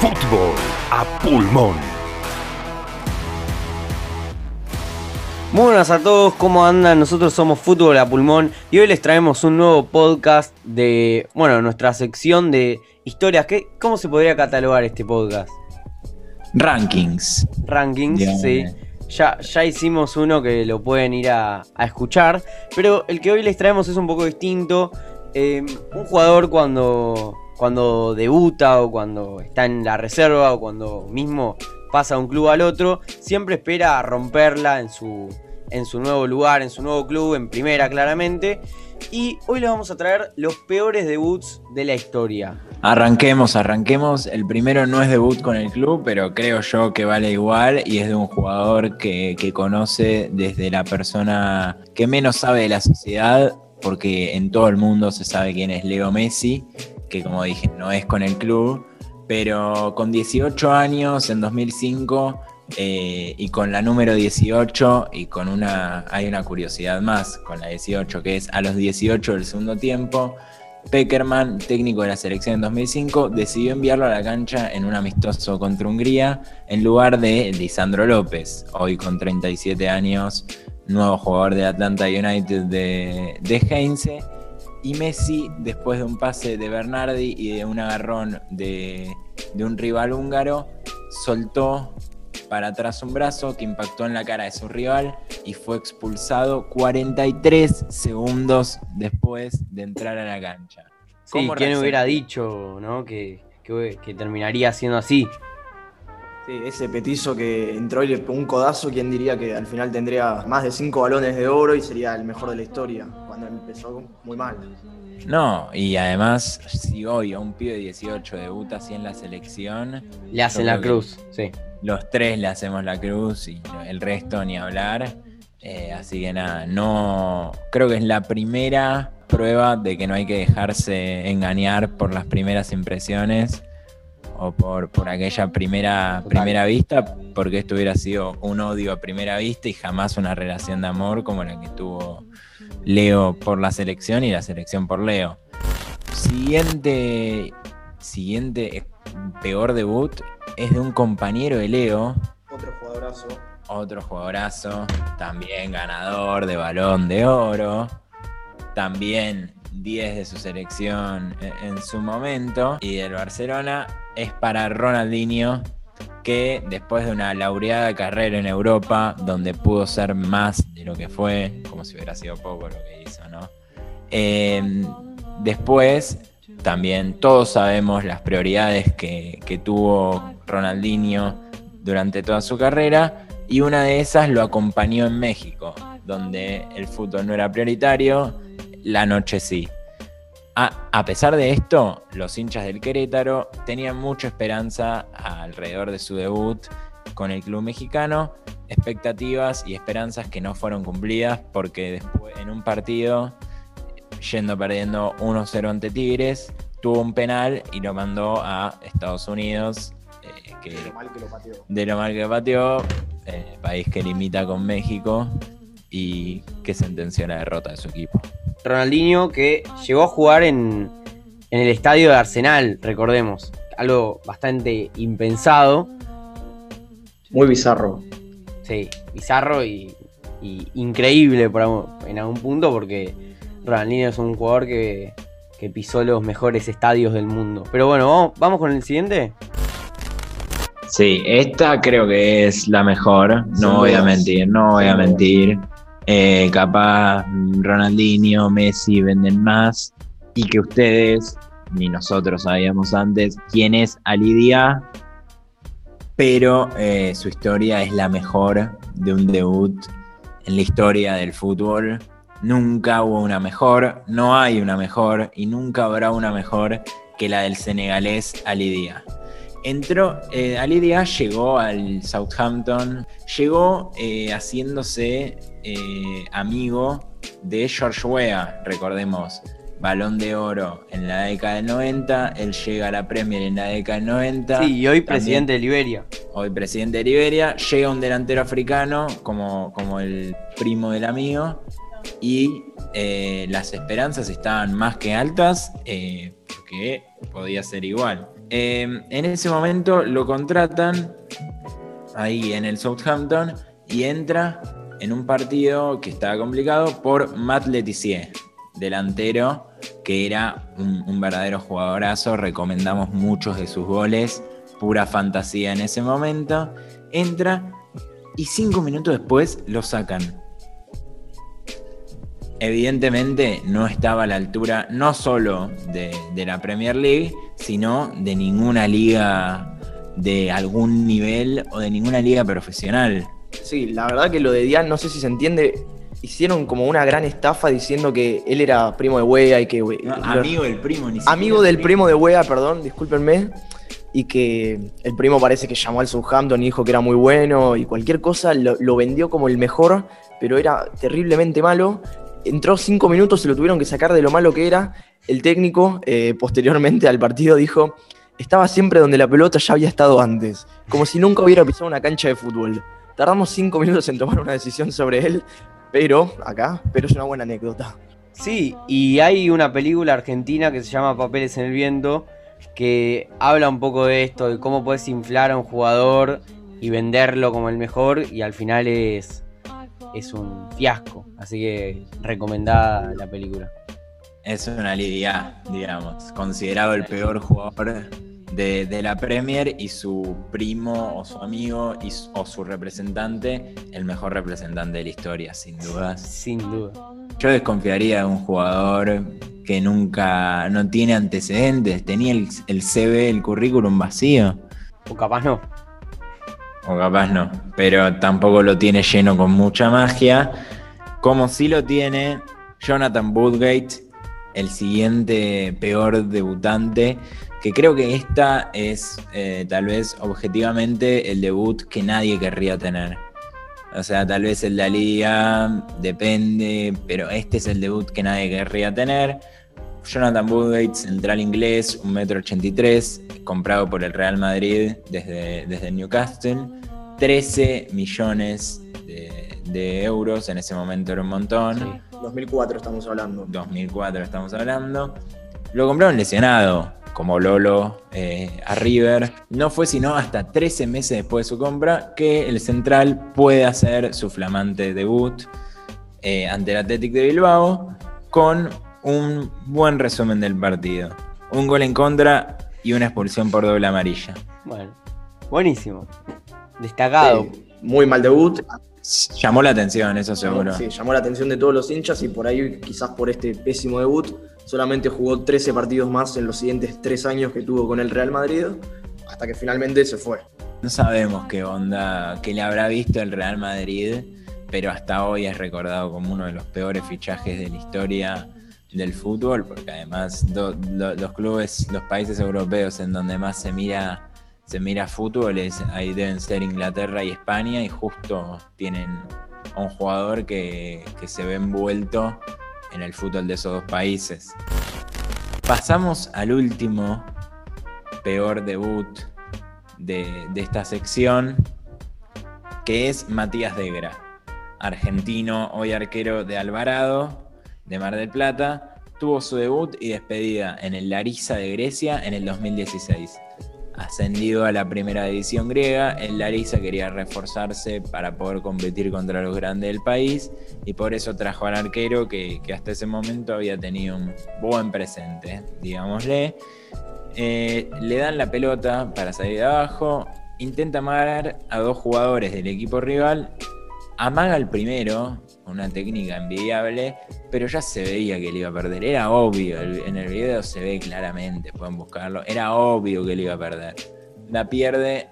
Fútbol a pulmón. Muy buenas a todos, ¿cómo andan? Nosotros somos Fútbol a Pulmón y hoy les traemos un nuevo podcast de, bueno, nuestra sección de historias. ¿Qué, ¿Cómo se podría catalogar este podcast? Rankings. Rankings, Bien. sí. Ya, ya hicimos uno que lo pueden ir a, a escuchar, pero el que hoy les traemos es un poco distinto. Eh, un jugador cuando, cuando debuta o cuando está en la reserva o cuando mismo pasa de un club al otro, siempre espera romperla en su, en su nuevo lugar, en su nuevo club, en primera claramente. Y hoy les vamos a traer los peores debuts de la historia. Arranquemos, arranquemos. El primero no es debut con el club, pero creo yo que vale igual y es de un jugador que, que conoce desde la persona que menos sabe de la sociedad, porque en todo el mundo se sabe quién es Leo Messi, que como dije no es con el club, pero con 18 años en 2005 eh, y con la número 18 y con una, hay una curiosidad más con la 18, que es a los 18 del segundo tiempo. Peckerman, técnico de la selección en 2005, decidió enviarlo a la cancha en un amistoso contra Hungría en lugar de Lisandro López, hoy con 37 años, nuevo jugador de Atlanta United de, de Heinze. Y Messi, después de un pase de Bernardi y de un agarrón de, de un rival húngaro, soltó para atrás un brazo que impactó en la cara de su rival y fue expulsado 43 segundos después de entrar a la cancha. Sí, ¿Cómo ¿quién hubiera dicho ¿no? que, que- que terminaría siendo así? Sí, ese petizo que entró y le pegó un codazo, ¿quién diría que al final tendría más de cinco balones de oro y sería el mejor de la historia? Cuando empezó muy mal. No, y además, si hoy a un pibe de 18 debuta así en la selección, Le hacen la cruz, sí. los tres le hacemos la cruz y el resto ni hablar. Eh, así que nada, no. Creo que es la primera prueba de que no hay que dejarse engañar por las primeras impresiones o por, por aquella primera, Total. primera vista, porque esto hubiera sido un odio a primera vista y jamás una relación de amor como la que tuvo Leo por la selección y la selección por Leo. Siguiente, siguiente eh, peor debut es de un compañero de Leo, Otro jugadorazo. otro jugadorazo, también ganador de balón de oro, también 10 de su selección en, en su momento, y del Barcelona es para Ronaldinho, que después de una laureada carrera en Europa, donde pudo ser más de lo que fue, como si hubiera sido poco lo que hizo, ¿no? Eh, después, también todos sabemos las prioridades que, que tuvo Ronaldinho durante toda su carrera y una de esas lo acompañó en México, donde el fútbol no era prioritario, la noche sí. A, a pesar de esto, los hinchas del Querétaro tenían mucha esperanza alrededor de su debut con el club mexicano, expectativas y esperanzas que no fueron cumplidas porque después en un partido, yendo perdiendo 1-0 ante Tigres, tuvo un penal y lo mandó a Estados Unidos, eh, que Lo mal que lo pateó. de lo mal que pateó, eh, país que limita con México y que sentenció la derrota de su equipo. Ronaldinho que llegó a jugar en, en el estadio de Arsenal, recordemos. Algo bastante impensado. Muy bizarro. Sí, bizarro y, y increíble por en algún punto porque Ronaldinho es un jugador que, que pisó los mejores estadios del mundo. Pero bueno, vamos, vamos con el siguiente. Sí, esta creo que es la mejor, no voy a mentir, no voy a mentir. Eh, capaz Ronaldinho, Messi venden más y que ustedes, ni nosotros sabíamos antes, quién es Alidia, pero eh, su historia es la mejor de un debut en la historia del fútbol. Nunca hubo una mejor, no hay una mejor y nunca habrá una mejor que la del senegalés Alidia. Entró, eh, Ali Dia llegó al Southampton, llegó haciéndose eh, amigo de George Weah, recordemos, balón de oro en la década del 90, él llega a la Premier en la década del 90. Sí, y hoy También- presidente de Liberia. hoy presidente de Liberia, llega un delantero africano como, como el primo del amigo y eh, las esperanzas estaban más que altas eh, que podía ser igual. Eh, en ese momento lo contratan ahí en el Southampton y entra en un partido que estaba complicado por Matt Letizier, delantero que era un, verdadero jugadorazo, recomendamos muchos de sus goles, pura fantasía en ese momento, entra y cinco minutos después lo sacan. Evidentemente no estaba a la altura no solo de la Premier League, sino de ninguna liga de algún nivel o de ninguna liga profesional. Sí, la verdad que lo de Dian, no sé si se entiende, hicieron como una gran estafa diciendo que él era primo de Wea y que... No, amigo del primo, ni siquiera amigo del primo de Wea, perdón, discúlpenme. Y que el primo parece que llamó al Southampton y dijo que era muy bueno y cualquier cosa lo, lo vendió como el mejor, pero era terriblemente malo. Entró cinco minutos, se lo tuvieron que sacar de lo malo que era. El técnico, eh, posteriormente al partido, dijo: Estaba siempre donde la pelota ya había estado antes, como si nunca hubiera pisado una cancha de fútbol. Tardamos cinco minutos en tomar una decisión sobre él, pero acá, pero es una buena anécdota. Sí, y hay una película argentina que se llama Papeles en el Viento que habla un poco de esto, de cómo puedes inflar a un jugador y venderlo como el mejor y al final es, es un fiasco. Así que recomendada la película. Es una liga, digamos, considerado el peor jugador de, de la Premier y su primo o su amigo y o su representante, el mejor representante de la historia, sin dudas. Sin duda. Yo desconfiaría de un jugador que nunca, no tiene antecedentes, tenía el, el CV, el currículum vacío, O capaz no. o capaz no, pero tampoco lo tiene lleno con mucha magia, como sí lo tiene Jonathan Woodgate, el siguiente peor debutante, que creo que esta es eh, tal vez objetivamente el debut que nadie querría tener. O sea, tal vez el de liga, depende, pero este es el debut que nadie querría tener. Jonathan Woodgate, central inglés, 1,83m, comprado por el Real Madrid desde, desde Newcastle. 13 millones de, de euros, en ese momento era un montón. Sí. 2004 estamos hablando. 2004 estamos hablando. Lo compraron lesionado, como Lolo eh, a River. No fue sino hasta 13 meses después de su compra que el central puede hacer su flamante debut eh, ante el Athletic de Bilbao con un buen resumen del partido. Un gol en contra y una expulsión por doble amarilla. Bueno, buenísimo. Destacado. Sí, muy mal debut. Llamó la atención, eso seguro. Sí, llamó la atención de todos los hinchas y por ahí, quizás por este pésimo debut, solamente jugó 13 partidos más en los siguientes tres años que tuvo con el Real Madrid, hasta que finalmente se fue. No sabemos qué onda, qué le habrá visto el Real Madrid, pero hasta hoy es recordado como uno de los peores fichajes de la historia del fútbol, porque además los clubes, los países europeos en donde más se mira, se mira fútbol, es, ahí deben ser Inglaterra y España, y justo tienen a un jugador que, que se ve envuelto en el fútbol de esos dos países. Pasamos al último peor debut de, de esta sección, que es Matías Degra, argentino, hoy arquero de Alvarado, de Mar del Plata. Tuvo su debut y despedida en el Larissa de Grecia en el 2016. Ascendido a la primera división griega, el Larissa quería reforzarse para poder competir contra los grandes del país y por eso trajo al arquero que, hasta ese momento había tenido un buen presente, digámosle. Eh, le dan la pelota para salir de abajo, intenta amagar a dos jugadores del equipo rival, amaga al primero, una técnica envidiable, pero ya se veía que le iba a perder, era obvio, el- en el video se ve claramente, pueden buscarlo, era obvio que le iba a perder. La pierde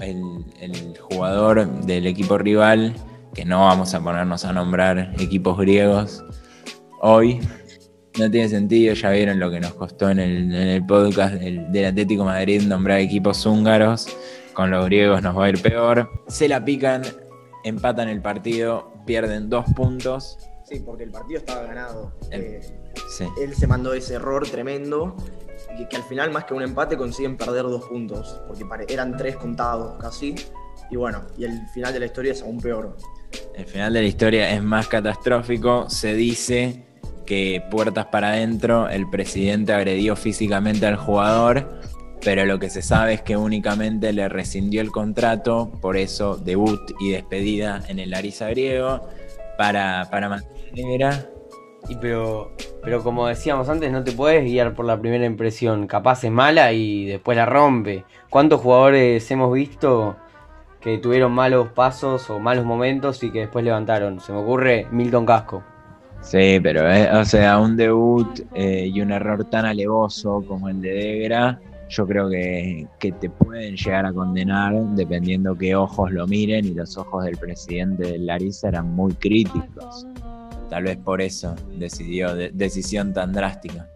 el, el jugador del equipo rival, que no vamos a ponernos a nombrar equipos griegos hoy, no tiene sentido, ya vieron lo que nos costó en el, el podcast del, del Atlético Madrid nombrar equipos húngaros. Con los griegos nos va a ir peor. Se la pican, empatan el partido, pierden dos puntos. Sí, porque el partido estaba ganado. El- Eh, Sí. él se mandó ese error tremendo que, que al final, más que un empate, consiguen perder dos puntos, porque eran tres contados casi. Y bueno, y el final de la historia es aún peor. El final de la historia es más catastrófico. Se dice que puertas para adentro el presidente agredió físicamente al jugador, pero lo que se sabe es que únicamente le rescindió el contrato, por eso debut y despedida en el Larisa griego para, para mantener. Y pero, pero como decíamos antes, no te puedes guiar por la primera impresión. Capaz es mala y después la rompe. ¿Cuántos jugadores hemos visto que tuvieron malos pasos o malos momentos y que después levantaron? Se me ocurre Milton Casco. Sí, pero eh, o sea, un debut eh, y un error tan alevoso como el de Degra, yo creo que, te pueden llegar a condenar dependiendo qué ojos lo miren y los ojos del presidente de Larissa eran muy críticos. Tal vez por eso decidió de, decisión tan drástica.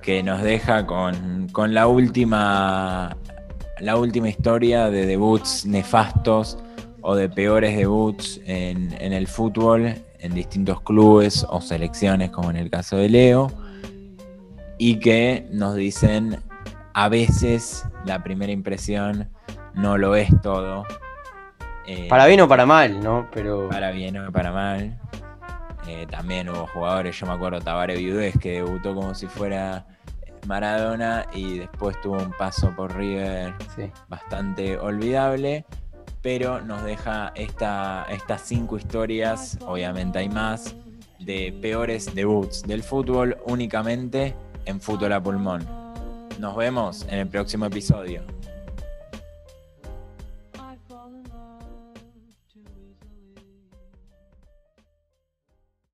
Que nos deja con, la última la última historia de debuts nefastos o de peores debuts en el fútbol en distintos clubes o selecciones, como en el caso de Leo, y que nos dicen a veces la primera impresión no lo es todo. Eh, para bien o para mal, ¿no? Pero... Para bien o para mal. Eh, también hubo jugadores, yo me acuerdo Tabare Viudez, que debutó como si fuera Maradona y después tuvo un paso por River sí. bastante olvidable pero nos deja esta, estas cinco historias, obviamente hay más, de peores debuts del fútbol únicamente en Fútbol a Pulmón. Nos vemos en el próximo episodio.